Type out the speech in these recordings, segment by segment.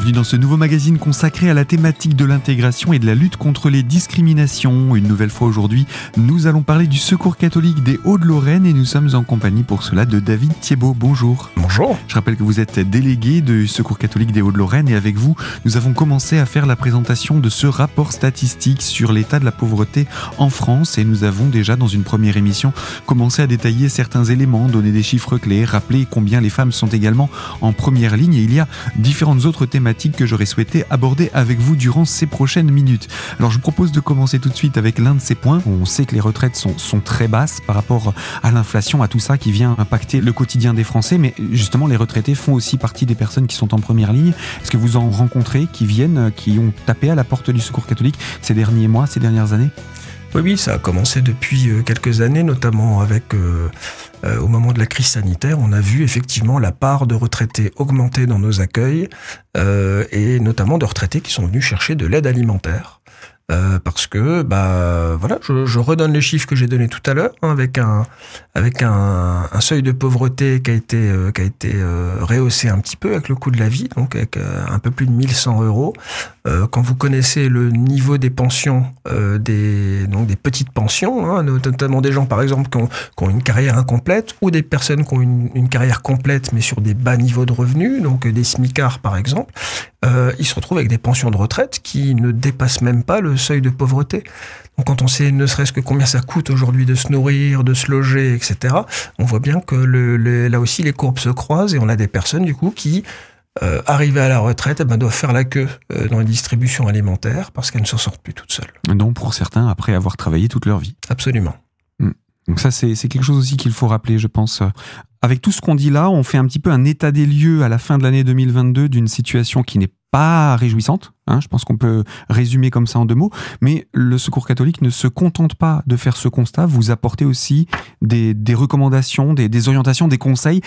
Bienvenue dans ce nouveau magazine consacré à la thématique de l'intégration et de la lutte contre les discriminations. Une nouvelle fois aujourd'hui, nous allons parler du Secours catholique des Hauts-de-Lorraine et nous sommes en compagnie pour cela de David Thiebaud. Bonjour. Bonjour. Je rappelle que vous êtes délégué du Secours catholique des Hauts-de-Lorraine et avec vous, nous avons commencé à faire la présentation de ce rapport statistique sur l'état de la pauvreté en France et nous avons déjà dans une première émission commencé à détailler certains éléments, donner des chiffres clés, rappeler combien les femmes sont également en première ligne et il y a différentes autres thématiques que j'aurais souhaité aborder avec vous durant ces prochaines minutes. Alors je vous propose de commencer tout de suite avec l'un de ces points. On sait que les retraites sont, très basses par rapport à l'inflation, à tout ça qui vient impacter le quotidien des Français, mais justement les retraités font aussi partie des personnes qui sont en première ligne. Est-ce que vous en rencontrez qui viennent, qui ont tapé à la porte du secours catholique ces derniers mois, ces dernières années? Oui, oui, ça a commencé depuis euh, quelques années, notamment avec euh, euh, au moment de la crise sanitaire, on a vu effectivement la part de retraités augmenter dans nos accueils, et notamment de retraités qui sont venus chercher de l'aide alimentaire. Euh, parce que bah voilà, je, redonne les chiffres que j'ai donnés tout à l'heure hein, avec un avec un, seuil de pauvreté qui a été euh, qui a été euh, rehaussé un petit peu avec le coût de la vie, donc avec un peu plus de 1100 euros. quand vous connaissez le niveau des pensions des donc des petites pensions, hein, notamment des gens par exemple qui ont, qui ont, une carrière incomplète ou des personnes qui ont une, une, carrière complète mais sur des bas niveaux de revenus, donc des smicards par exemple, ils se retrouvent avec des pensions de retraite qui ne dépassent même pas le seuil de pauvreté. Donc quand on sait ne serait-ce que combien ça coûte aujourd'hui de se nourrir, de se loger, etc., on voit bien que le, là aussi les courbes se croisent et on a des personnes du coup qui, euh, arrivées à la retraite, eh ben, doivent faire la queue euh, dans les distributions alimentaires parce qu'elles ne s'en sortent plus toutes seules. Donc pour certains, après avoir travaillé toute leur vie. Absolument. Hmm. Donc ça, c'est quelque chose aussi qu'il faut rappeler, je pense. Avec tout ce qu'on dit là, on fait un petit peu un état des lieux à la fin de l'année 2022 d'une situation qui n'est pas réjouissante. Hein, je pense qu'on peut résumer comme ça en deux mots. Mais le Secours catholique ne se contente pas de faire ce constat. Vous apportez aussi des, recommandations, des, orientations, des conseils.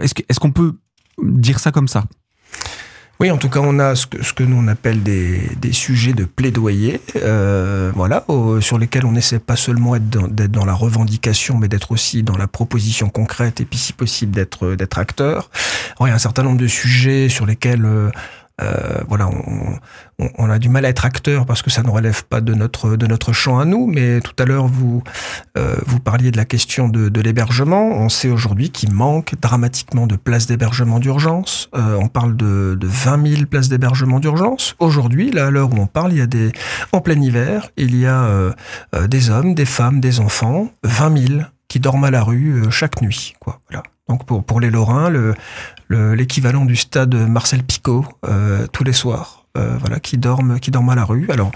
Est-ce qu'on peut dire ça comme ça? Oui, en tout cas, on a ce que, ce que nous on appelle des, sujets de plaidoyer, euh, voilà, sur lesquels on essaie pas seulement d'être dans, la revendication, mais d'être aussi dans la proposition concrète et puis si possible d'être d'être acteur. Il y a un certain nombre de sujets sur lesquels euh, euh, voilà, on, on, a du mal à être acteur parce que ça ne relève pas de notre de notre champ à nous. Mais tout à l'heure, vous euh, vous parliez de la question de, de l'hébergement. On sait aujourd'hui qu'il manque dramatiquement de places d'hébergement d'urgence. Euh, on parle de, de 20 000 places d'hébergement d'urgence. Aujourd'hui, là, à l'heure où on parle, il y a des en plein hiver, il y a des hommes, des femmes, des enfants, 20 000 qui dorment à la rue chaque nuit. Quoi. Voilà. Donc pour, pour les Lorrains, le, l'équivalent du stade Marcel Picot euh, tous les soirs, euh, voilà, qui dorment, qui dorment à la rue. Alors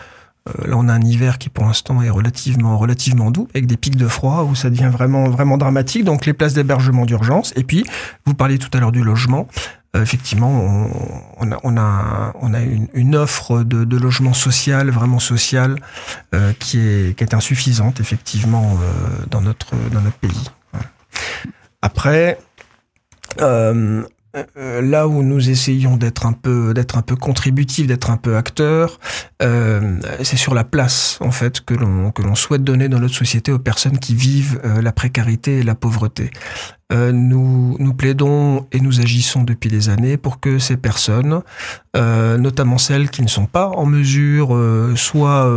euh, là, on a un hiver qui pour l'instant est relativement, relativement doux, avec des pics de froid où ça devient vraiment, vraiment dramatique. Donc les places d'hébergement d'urgence. Et puis, vous parliez tout à l'heure du logement. effectivement, on, a, on a, on a une, une offre de, de, logement social, vraiment social, qui est, qui est insuffisante effectivement dans notre, dans notre pays. Après. Euh, euh, là où nous essayons d'être un peu d'être un peu contributif, d'être un peu acteur, euh, c'est sur la place en fait que l'on que l'on souhaite donner dans notre société aux personnes qui vivent euh, la précarité et la pauvreté. Euh, nous nous plaidons et nous agissons depuis des années pour que ces personnes, notamment celles qui ne sont pas en mesure, soit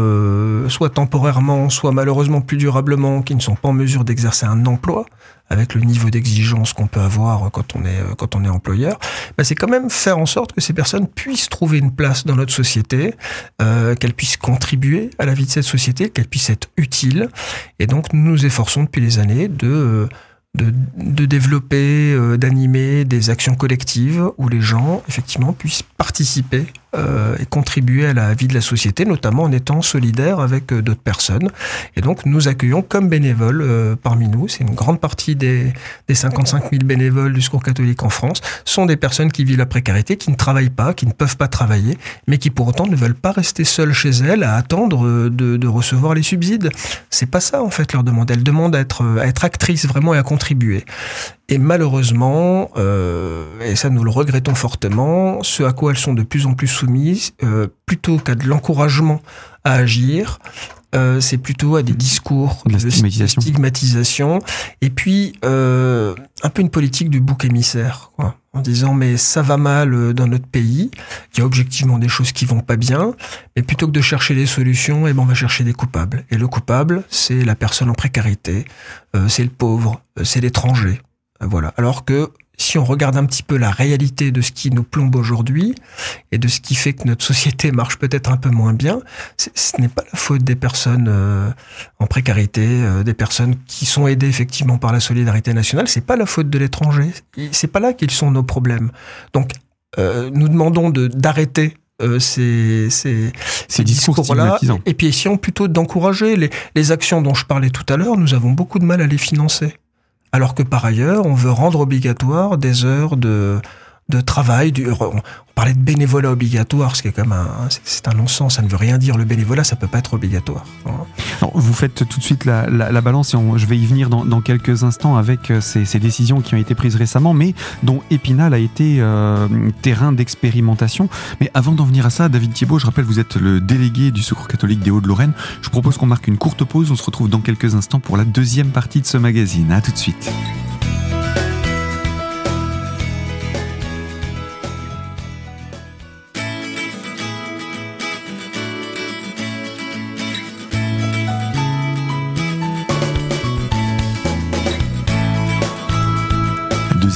soit temporairement, soit malheureusement plus durablement, qui ne sont pas en mesure d'exercer un emploi, avec le niveau d'exigence qu'on peut avoir quand on est quand on est employeur, bah c'est quand même faire en sorte que ces personnes puissent trouver une place dans notre société, euh, qu'elles puissent contribuer à la vie de cette société, qu'elles puissent être utiles. Et donc nous nous efforçons depuis des années de de, de développer, euh, d'animer des actions collectives où les gens effectivement puissent participer et contribuer à la vie de la société, notamment en étant solidaires avec euh, d'autres personnes. Et donc, nous accueillons comme bénévoles euh, parmi nous, c'est une grande partie des, des 55 000 bénévoles du Secours catholique en France, sont des personnes qui vivent la précarité, qui ne travaillent pas, qui ne peuvent pas travailler, mais qui pour autant ne veulent pas rester seules chez elles à attendre de, recevoir les subsides. C'est pas ça, en fait, leur demande. Elles demandent à être actrices vraiment et à contribuer. Et malheureusement, euh, et ça nous le regrettons fortement, ce à quoi elles sont de plus en plus soumises, euh, plutôt qu'à de l'encouragement à agir, euh, c'est plutôt à des discours de, stigmatisation. stigmatisation. Et puis, euh, un peu une politique du bouc émissaire, quoi, en disant mais ça va mal euh, dans notre pays, il y a objectivement des choses qui vont pas bien, mais plutôt que de chercher des solutions, eh ben on va chercher des coupables. Et le coupable, c'est la personne en précarité, euh, c'est le pauvre, euh, c'est l'étranger. Voilà. Alors que si on regarde un petit peu la réalité de ce qui nous plombe aujourd'hui et de ce qui fait que notre société marche peut-être un peu moins bien, ce n'est pas la faute des personnes euh, en précarité, euh, des personnes qui sont aidées effectivement par la solidarité nationale. C'est pas la faute de l'étranger. C'est pas là qu'ils sont nos problèmes. Donc, euh, nous demandons de d'arrêter euh, ces, ces, ces discours-là. Et puis essayons plutôt d'encourager les, les actions dont je parlais tout à l'heure. Nous avons beaucoup de mal à les financer alors que par ailleurs, on veut rendre obligatoire des heures de, de travail. On parlait de bénévolat obligatoire, ce qui est quand un, c'est un non-sens. Ça ne veut rien dire. Le bénévolat, ça peut pas être obligatoire. vous faites tout de suite la, la, balance et je vais y venir dans, quelques instants avec euh, ces, décisions qui ont été prises récemment, mais dont Épinal a été euh, terrain d'expérimentation. Mais avant d'en venir à ça, David Thiebaud, je rappelle, vous êtes le délégué du Secours catholique des Hauts-de-Lorraine. Je propose qu'on marque une courte pause. On se retrouve dans quelques instants pour la deuxième partie de ce magazine. À tout de suite.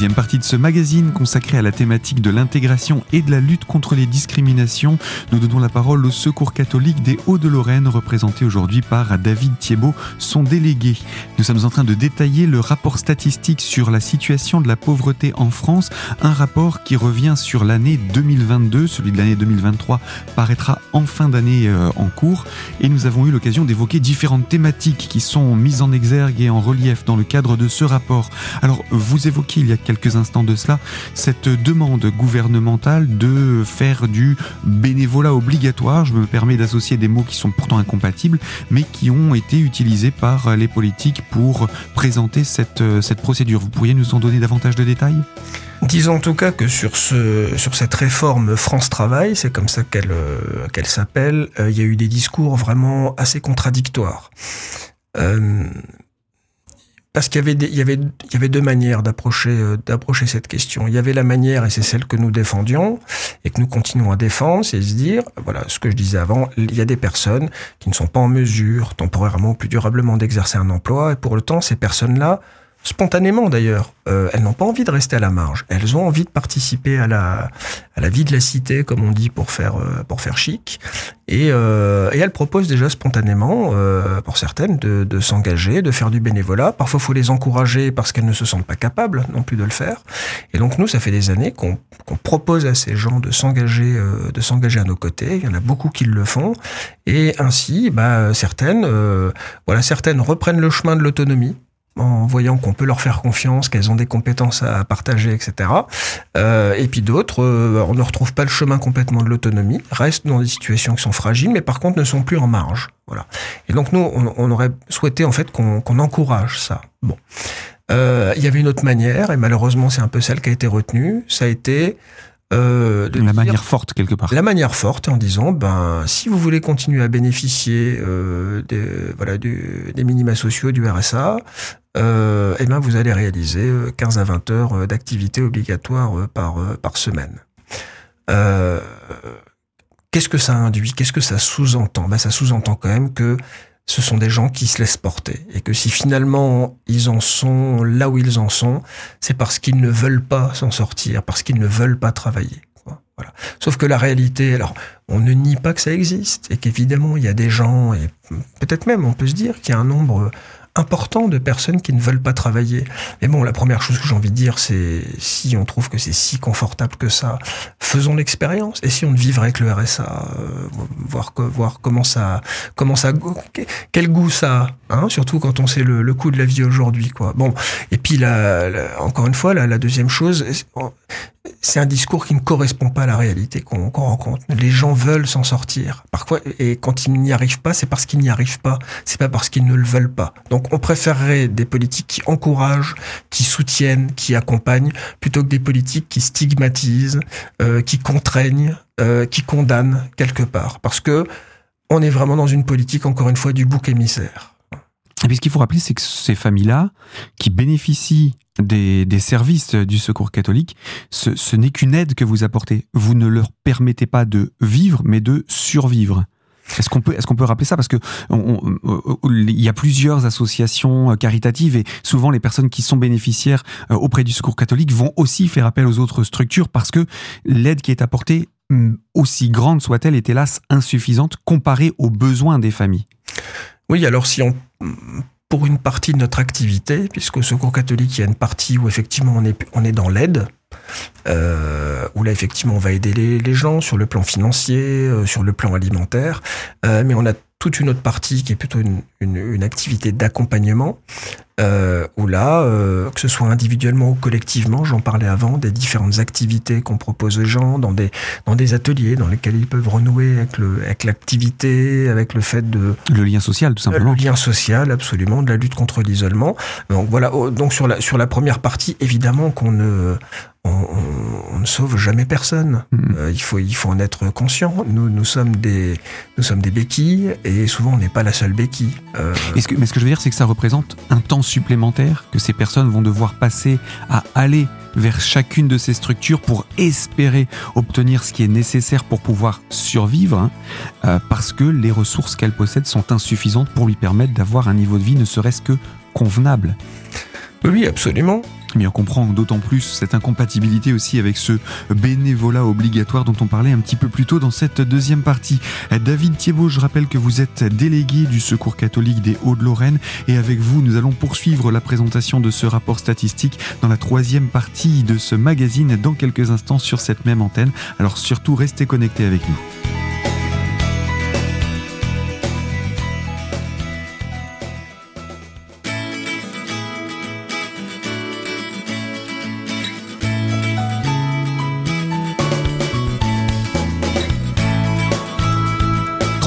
Deuxième partie de ce magazine consacré à la thématique de l'intégration et de la lutte contre les discriminations. Nous donnons la parole au Secours catholique des Hauts-de-Lorraine, représenté aujourd'hui par David Thiebaud, son délégué. Nous sommes en train de détailler le rapport statistique sur la situation de la pauvreté en France, un rapport qui revient sur l'année 2022. Celui de l'année 2023 paraîtra en fin d'année euh, en cours. Et nous avons eu l'occasion d'évoquer différentes thématiques qui sont mises en exergue et en relief dans le cadre de ce rapport. Alors, vous évoquez il y a quelques instants de cela, cette demande gouvernementale de faire du bénévolat obligatoire. Je me permets d'associer des mots qui sont pourtant incompatibles, mais qui ont été utilisés par les politiques pour présenter cette, cette procédure. Vous pourriez nous en donner davantage de détails? Disons en tout cas que sur, ce, sur cette réforme France Travail, c'est comme ça qu'elle qu'elle s'appelle, euh, il y a eu des discours vraiment assez contradictoires. Euh, parce qu'il y avait, il y avait, il y avait deux manières d'approcher, euh, d'approcher cette question. Il y avait la manière, et c'est celle que nous défendions, et que nous continuons à défendre, c'est se dire, voilà, ce que je disais avant, il y a des personnes qui ne sont pas en mesure, temporairement ou plus durablement, d'exercer un emploi, et pour le temps, ces personnes-là, spontanément d'ailleurs. Euh, elles n'ont pas envie de rester à la marge. Elles ont envie de participer à la, à la vie de la cité, comme on dit, pour faire, euh, pour faire chic. Et, euh, et elles proposent déjà spontanément, euh, pour certaines, de, de s'engager, de faire du bénévolat. Parfois, il faut les encourager parce qu'elles ne se sentent pas capables non plus de le faire. Et donc, nous, ça fait des années qu'on qu'on propose à ces gens de s'engager, euh, de s'engager à nos côtés. Il y en a beaucoup qui le font. Et ainsi, bah, certaines, euh, voilà, certaines reprennent le chemin de l'autonomie en voyant qu'on peut leur faire confiance, qu'elles ont des compétences à partager, etc. Euh, et puis d'autres, euh, on ne retrouve pas le chemin complètement de l'autonomie, restent dans des situations qui sont fragiles, mais par contre ne sont plus en marge. Voilà. Et donc nous, on, on aurait souhaité en fait qu'on encourage ça. Bon, euh, il y avait une autre manière, et malheureusement c'est un peu celle qui a été retenue. Ça a été euh, de la manière forte quelque part. La manière forte en disant ben si vous voulez continuer à bénéficier euh, des voilà du, des minima sociaux du RSA, euh, eh ben vous allez réaliser 15 euh, à 20 heures euh, d'activité obligatoire par par semaine. Qu'est-ce que ça induit? Qu'est-ce que ça sous-entend? Ben, ça sous-entend quand même que ce sont des gens qui se laissent porter. Et que si finalement ils en sont là où ils en sont, c'est parce qu'ils ne veulent pas s'en sortir, parce qu'ils ne veulent pas travailler. Voilà. Sauf que la réalité, alors, on ne nie pas que ça existe, et qu'évidemment, il y a des gens, et peut-être même, on peut se dire qu'il y a un nombre important de personnes qui ne veulent pas travailler. Mais bon, la première chose que j'ai envie de dire, c'est si on trouve que c'est si confortable que ça, faisons l'expérience. Et si on vivrait avec le RSA, euh, voir que, voir comment ça, comment ça, quel goût ça a, hein, surtout quand on sait le, le coût de la vie aujourd'hui, quoi. Bon, et puis là, encore une fois, la, la deuxième chose, c'est un discours qui ne correspond pas à la réalité qu'on rencontre. Les gens veulent s'en sortir. Parfois, et quand ils n'y arrivent pas, c'est parce qu'ils n'y arrivent pas. C'est pas parce qu'ils ne le veulent pas. Donc, on préférerait des politiques qui encouragent, qui soutiennent, qui accompagnent, plutôt que des politiques qui stigmatisent, euh, qui contraignent, euh, qui condamnent quelque part. Parce que on est vraiment dans une politique, encore une fois, du bouc émissaire. Et puis ce qu'il faut rappeler, c'est que ces familles-là, qui bénéficient des, services du secours catholique, ce, n'est qu'une aide que vous apportez. Vous ne leur permettez pas de vivre, mais de survivre. Est-ce qu'on peut, est-ce qu'on peut rappeler ça? Parce que il y a plusieurs associations caritatives et souvent les personnes qui sont bénéficiaires euh, auprès du Secours catholique vont aussi faire appel aux autres structures parce que l'aide qui est apportée, aussi grande soit-elle, est hélas insuffisante comparée aux besoins des familles. Oui, alors si on pour une partie de notre activité, puisque au Secours catholique, il y a une partie où effectivement on est, on est dans l'aide, euh, où là effectivement on va aider les, gens sur le plan financier, euh, sur le plan alimentaire, euh, mais on a toute une autre partie qui est plutôt une, une, une activité d'accompagnement, euh, où là, euh, que ce soit individuellement ou collectivement, j'en parlais avant, des différentes activités qu'on propose aux gens dans des, dans des ateliers dans lesquels ils peuvent renouer avec, le, avec l'activité, avec le fait de... Le lien social, tout simplement. Le lien social, absolument, de la lutte contre l'isolement. Donc voilà, donc sur la, sur la première partie, évidemment qu'on ne, on, ne sauve jamais personne. Mm. Euh, il faut il faut en être conscient. Nous nous sommes des nous sommes des béquilles et souvent on n'est pas la seule béquille. Euh... que, mais ce que je veux dire c'est que ça représente un temps supplémentaire que ces personnes vont devoir passer à aller vers chacune de ces structures pour espérer obtenir ce qui est nécessaire pour pouvoir survivre, hein, euh, parce que les ressources qu'elles possèdent sont insuffisantes pour lui permettre d'avoir un niveau de vie ne serait-ce que convenable. Oui, absolument. Mais on comprend d'autant plus cette incompatibilité aussi avec ce bénévolat obligatoire dont on parlait un petit peu plus tôt dans cette deuxième partie. David Thiebaud, je rappelle que vous êtes délégué du Secours catholique des Hauts-de-Lorraine et avec vous, nous allons poursuivre la présentation de ce rapport statistique dans la troisième partie de ce magazine dans quelques instants sur cette même antenne. Alors surtout, restez connectés avec nous.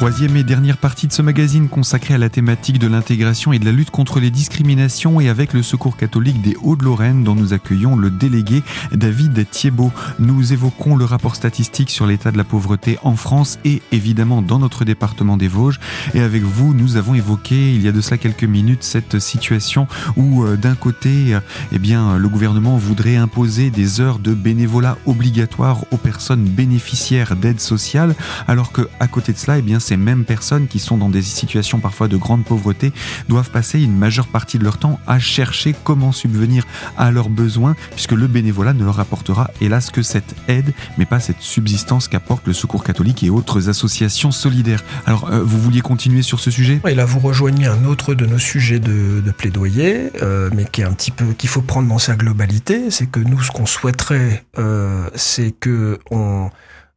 Troisième et dernière partie de ce magazine consacrée à la thématique de l'intégration et de la lutte contre les discriminations et avec le Secours catholique des Hauts-de-Lorraine dont nous accueillons le délégué David Thiebaud. Nous évoquons le rapport statistique sur l'état de la pauvreté en France et évidemment dans notre département des Vosges. Et avec vous, nous avons évoqué il y a de cela quelques minutes cette situation où euh, d'un côté, eh bien, le gouvernement voudrait imposer des heures de bénévolat obligatoire aux personnes bénéficiaires d'aide sociale alors que à côté de cela, eh bien, c'est ces mêmes personnes qui sont dans des situations parfois de grande pauvreté doivent passer une majeure partie de leur temps à chercher comment subvenir à leurs besoins, puisque le bénévolat ne leur apportera hélas que cette aide, mais pas cette subsistance qu'apporte le Secours catholique et autres associations solidaires. Alors, euh, vous vouliez continuer sur ce sujet? Et là, vous rejoignez un autre de nos sujets de, plaidoyer, euh, mais qui est un petit peu qu'il faut prendre dans sa globalité. C'est que nous, ce qu'on souhaiterait, euh, c'est que on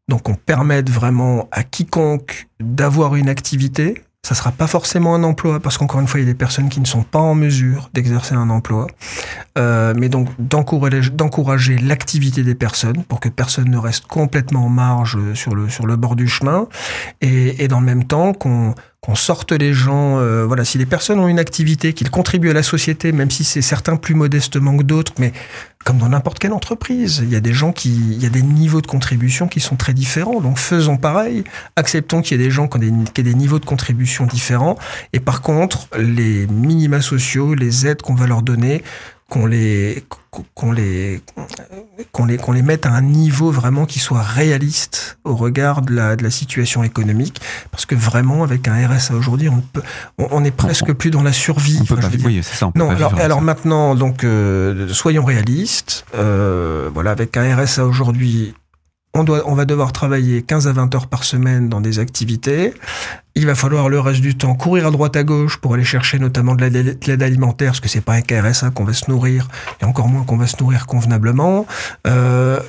donc on permette vraiment à quiconque d'avoir une activité. Ça sera pas forcément un emploi parce qu'encore une fois il y a des personnes qui ne sont pas en mesure d'exercer un emploi, euh, mais donc d'encourager l'activité des personnes pour que personne ne reste complètement en marge sur le sur le bord du chemin et, et dans le même temps qu'on qu'on sorte les gens. Euh, voilà, si les personnes ont une activité, qu'ils contribuent à la société, même si c'est certains plus modestement que d'autres, mais comme dans n'importe quelle entreprise, il y a des gens qui, il y a des niveaux de contribution qui sont très différents. Donc faisons pareil, acceptons qu'il y ait des gens qui ont des, des niveaux de contribution différents. Et par contre, les minima sociaux, les aides qu'on va leur donner, qu'on les qu'on les qu'on les qu'on les mette à un niveau vraiment qui soit réaliste au regard de la de la situation économique. Parce que vraiment avec un RSA aujourd'hui on peut on, est presque plus dans la survie. On peut pas, oui, c'est ça, non alors, alors maintenant donc euh, soyons réalistes. Euh, voilà avec un RSA aujourd'hui on, doit, on va devoir travailler 15 à 20 heures par semaine dans des activités. Il va falloir le reste du temps courir à droite à gauche pour aller chercher notamment de l'aide alimentaire, parce que c'est pas un KRSA qu'on va se nourrir, et encore moins qu'on va se nourrir convenablement. Euh,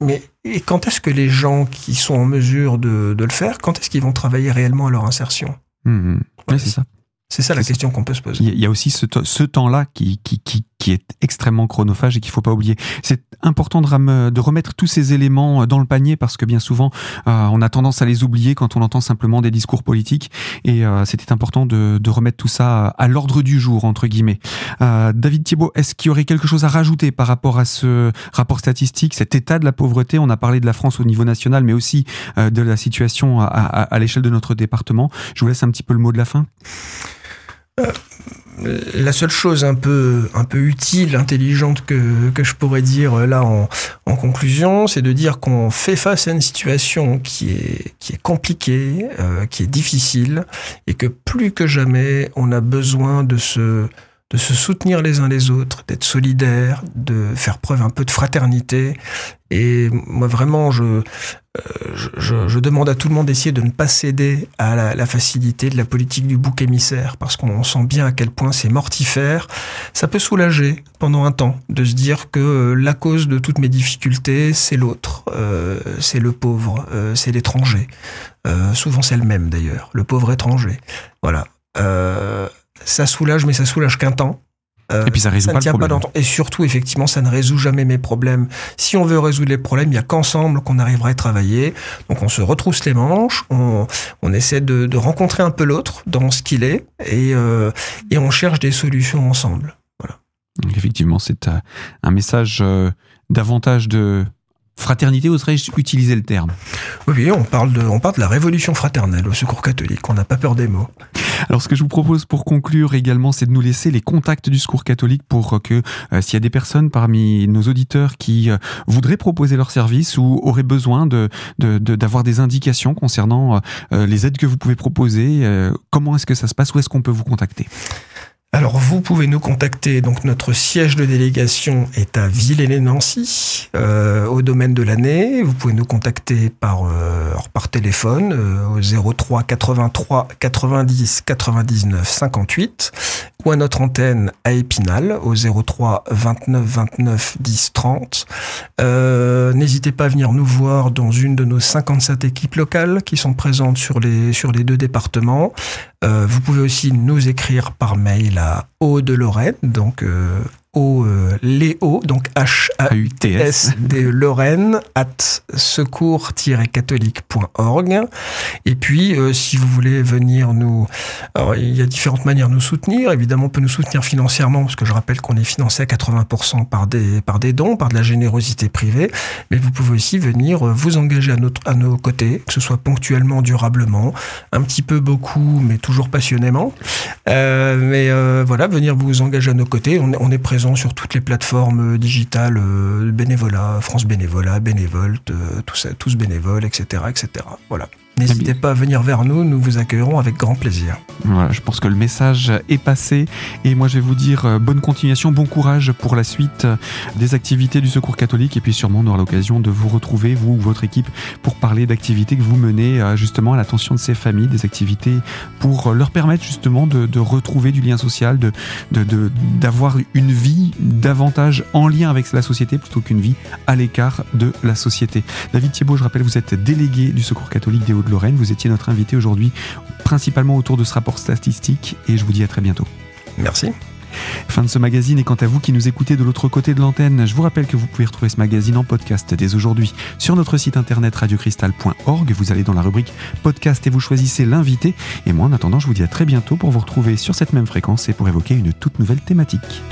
mais et quand est-ce que les gens qui sont en mesure de, de le faire, quand est-ce qu'ils vont travailler réellement à leur insertion? Mmh, mmh. C'est ça. C'est ça la question qu'on peut se poser. Il y a aussi ce, ce temps-là qui, qui, qui, qui est extrêmement chronophage et qu'il faut pas oublier. C'est important de, remettre tous ces éléments dans le panier parce que bien souvent, on a tendance à les oublier quand on entend simplement des discours politiques et c'était important de, remettre tout ça à l'ordre du jour, entre guillemets. David Thiebaud, est-ce qu'il y aurait quelque chose à rajouter par rapport à ce rapport statistique, cet état de la pauvreté? On a parlé de la France au niveau national, mais aussi de la situation à l'échelle de notre département. Je vous laisse un petit peu le mot de la fin. Euh, la seule chose un peu, un peu utile, intelligente que, que je pourrais dire euh, là en, en conclusion, c'est de dire qu'on fait face à une situation qui est, qui est compliquée, euh, qui est difficile, et que plus que jamais, on a besoin de se, de se soutenir les uns les autres, d'être solidaires, de faire preuve un peu de fraternité. Et moi vraiment, je, je, je, demande à tout le monde d'essayer de ne pas céder à la, facilité de la politique du bouc émissaire, parce qu'on sent bien à quel point c'est mortifère. Ça peut soulager pendant un temps de se dire que euh, la cause de toutes mes difficultés, c'est l'autre, euh, c'est le pauvre, euh, c'est l'étranger. Euh, souvent c'est le même d'ailleurs, le pauvre étranger. Voilà. Euh, ça soulage, mais ça soulage qu'un temps. Euh, et puis ça résout ça pas le problème. Pas et surtout, effectivement, ça ne résout jamais mes problèmes. Si on veut résoudre les problèmes, il n'y a qu'ensemble qu'on arrivera à travailler. Donc on se retrousse les manches, on, on essaie de, de, rencontrer un peu l'autre dans ce qu'il est, et, euh, et on cherche des solutions ensemble. Voilà. Donc effectivement, c'est euh, un message euh, davantage de Fraternité, oserais-je utiliser le terme? Oui, on parle, de, on parle de la révolution fraternelle au secours catholique, on n'a pas peur des mots. Alors ce que je vous propose pour conclure également, c'est de nous laisser les contacts du secours catholique pour que euh, s'il y a des personnes parmi nos auditeurs qui euh, voudraient proposer leur service ou auraient besoin de, d'avoir de, des indications concernant euh, les aides que vous pouvez proposer, comment est-ce que ça se passe, où est-ce qu'on peut vous contacter? Alors vous pouvez nous contacter. Donc notre siège de délégation est à Villers-les-Nancy, euh, au domaine de l'année. Vous pouvez nous contacter par euh, par téléphone euh, au 03 83 90 99 58 ou à notre antenne à Épinal au 03 29 29 10 30. N'hésitez pas à venir nous voir dans une de nos 57 équipes locales qui sont présentes sur les sur les deux départements. vous pouvez aussi nous écrire par mail à Haut de Lorraine, donc euh, au euh, Léo, donc H-A-U-T-S de Lorraine, at secours-catholique.org. Et puis, euh, si vous voulez venir nous... Alors, il y a différentes manières de nous soutenir. Évidemment, on peut nous soutenir financièrement, parce que je rappelle qu'on est financé à 80% par des, par des dons, par de la générosité privée. Mais vous pouvez aussi venir euh, vous engager à, notre, à nos côtés, que ce soit ponctuellement, durablement, un petit peu beaucoup, mais toujours passionnément. Euh, mais voilà, venir vous engager à nos côtés. On on est présent sur toutes les plateformes digitales, euh, bénévolat, France Bénévolat, Bénévolte, euh, tout ça, tous bénévoles, etc., etc. Voilà. N'hésitez pas à venir vers nous, nous vous accueillerons avec grand plaisir. Voilà, je pense que le message est passé et moi je vais vous dire euh, bonne continuation, bon courage pour la suite des activités du Secours catholique et puis sûrement on aura l'occasion de vous retrouver, vous ou votre équipe, pour parler d'activités que vous menez justement à l'attention de ces familles, des activités pour leur permettre justement de, de retrouver du lien social, de d'avoir de, une vie davantage en lien avec la société plutôt qu'une vie à l'écart de la société. David Thiebaud, je rappelle, vous êtes délégué du Secours catholique des Hauts-de-Lorraine. Vous étiez notre invité aujourd'hui, principalement autour de ce rapport statistique, et je vous dis à très bientôt. Merci. Fin de ce magazine et quant à vous qui nous écoutez de l'autre côté de l'antenne, je vous rappelle que vous pouvez retrouver ce magazine en podcast dès aujourd'hui sur notre site internet radiocristal.org. Vous allez dans la rubrique podcast et vous choisissez l'invité. Et moi en attendant, je vous dis à très bientôt pour vous retrouver sur cette même fréquence et pour évoquer une toute nouvelle thématique.